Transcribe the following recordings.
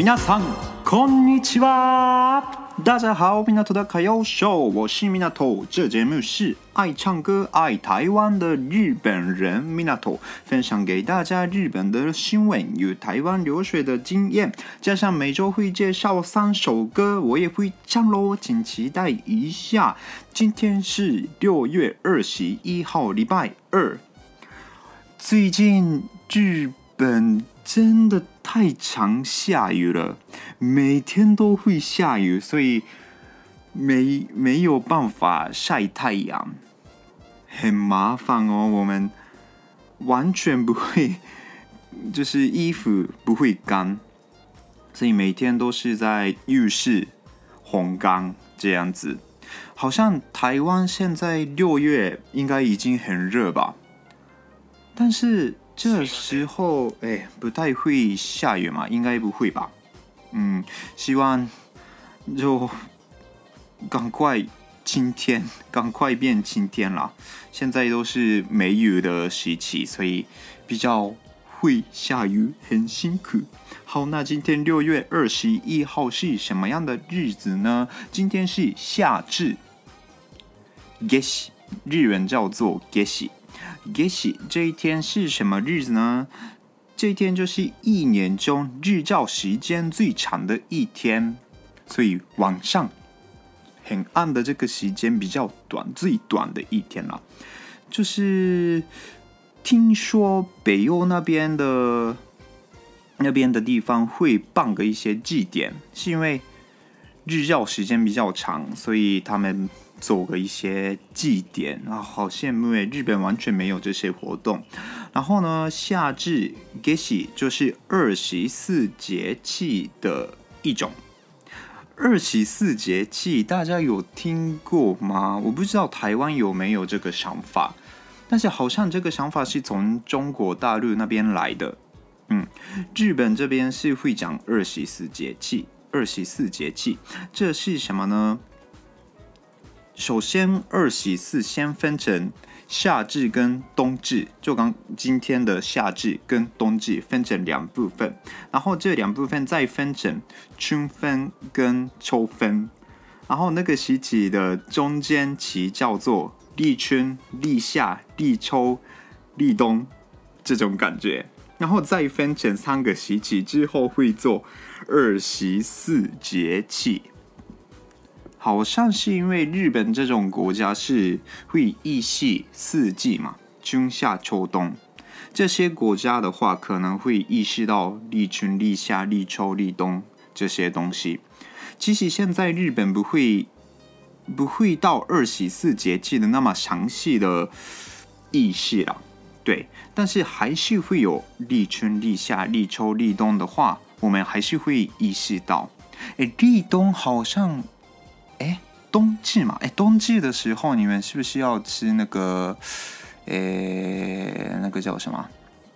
皆さんこんにちは，大家好，米纳图的卡要秀，我是米纳图。这节目是爱唱歌、爱台湾的日本人米纳图，分享给大家日本的新闻与台湾留学的经验，加上每周会介绍三首歌，我也会唱喽，请期待一下。今天是六月二十一号，礼拜二。最近日本真的 太常下雨了，每天都会下雨，所以没没有办法晒太阳，很麻烦哦。我们完全不会，就是衣服不会干，所以每天都是在浴室烘干这样子。好像台湾现在六月应该已经很热吧，但是。这时候，哎，不太会下雨嘛？应该不会吧？嗯，希望就赶快晴天，赶快变晴天了。现在都是梅雨的时期，所以比较会下雨，很辛苦。好，那今天六月二十一号是什么样的日子呢？今天是夏至，夏至，日文叫做夏至。夏至这一天是什么日子呢？这一天就是一年中日照时间最长的一天，所以晚上很暗的这个时间比较短，最短的一天了。就是听说北欧那边的那边的地方会办个一些祭典，是因为日照时间比较长，所以他们。做个一些祭典啊，好羡慕诶！日本完全没有这些活动。然后呢，夏至节气就是二十四节气的一种。二十四节气大家有听过吗？我不知道台湾有没有这个想法，但是好像这个想法是从中国大陆那边来的。嗯，日本这边是会讲二十四节气。二十四节气，这是什么呢？首先，二十四先分成夏至跟冬至，就刚今天的夏至跟冬至分成两部分，然后这两部分再分成春分跟秋分，然后那个时期的中间期叫做立春、立夏、立秋、立冬这种感觉，然后再分成三个时期之后会做二十四节气。好像是因为日本这种国家是会依系四季嘛，春夏秋冬。这些国家的话，可能会意识到立春、立夏、立秋、立冬这些东西。其实现在日本不会不会到二十四节气的那么详细的意识了，对。但是还是会有立春、立夏、立秋、立冬的话，我们还是会意识到。诶，立冬好像。冬季嘛，哎，冬季的时候，你们是不是要吃那个，诶，那个叫什么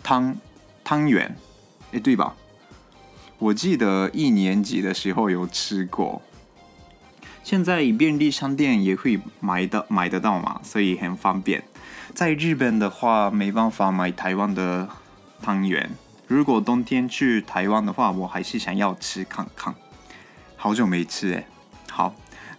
汤汤圆？哎，对吧？我记得一年级的时候有吃过。现在便利商店也会买的买得到嘛，所以很方便。在日本的话，没办法买台湾的汤圆。如果冬天去台湾的话，我还是想要吃看看。好久没吃哎，好。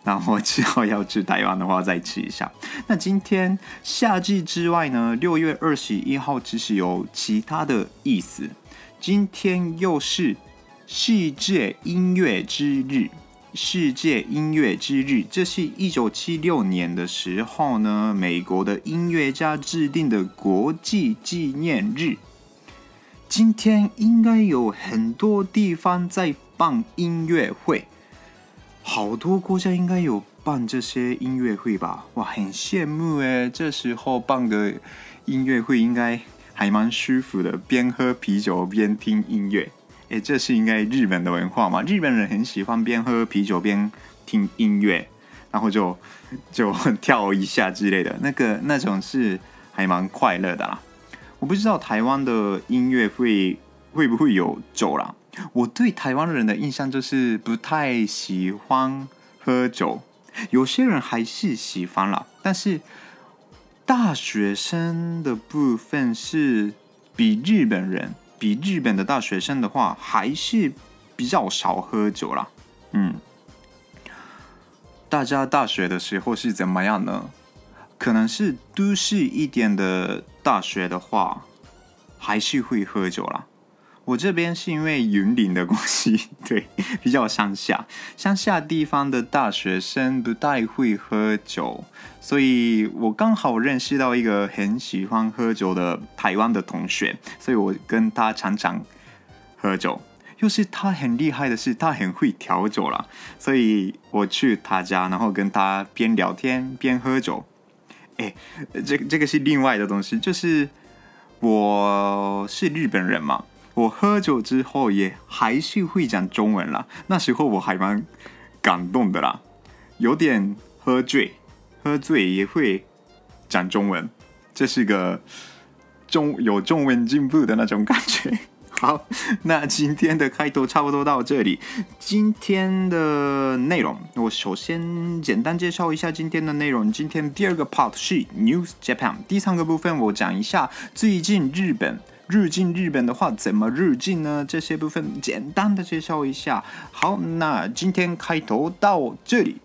然后之后要去台湾的话，再吃一下。那今天夏季之外呢，六月二十一号其实有其他的意思。今天又是世界音乐之日，世界音乐之日，这是一九七六年的时候呢，美国的音乐家制定的国际纪念日。今天应该有很多地方在办音乐会。好多国家应该有办这些音乐会吧？哇，很羡慕哎。这时候办个音乐会应该还蛮舒服的，边喝啤酒边听音乐。哎，这是应该日本的文化嘛？日本人很喜欢边喝啤酒边听音乐，然后就就跳一下之类的，那个那种是还蛮快乐的啦。我不知道台湾的音乐会会不会有走啦？我对台湾人的印象就是不太喜欢喝酒，有些人还是喜欢啦，但是大学生的部分是比日本人，比日本的大学生的话还是比较少喝酒啦。嗯，大家大学的时候是怎么样呢？可能是都市一点的大学的话，还是会喝酒啦。我这边是因为云林的关系，对，比较乡下，乡下地方的大学生不太会喝酒，所以我刚好认识到一个很喜欢喝酒的台湾的同学，所以我跟他常常喝酒。又是他很厉害的是，他很会调酒啦，所以我去他家，然后跟他边聊天边喝酒。哎，这这个是另外的东西，就是我是日本人嘛。我喝酒之后也还是会讲中文啦，那时候我还蛮感动的啦，有点喝醉，喝醉也会讲中文，这是个中有中文进步的那种感觉。好，那今天的开头差不多到这里。今天的内容，我首先简单介绍一下今天的内容。今天第二个 part 是 News Japan，第三个部分我讲一下最近日本。入境日本的话，怎么入境呢？这些部分简单的介绍一下。好，那今天开头到这里。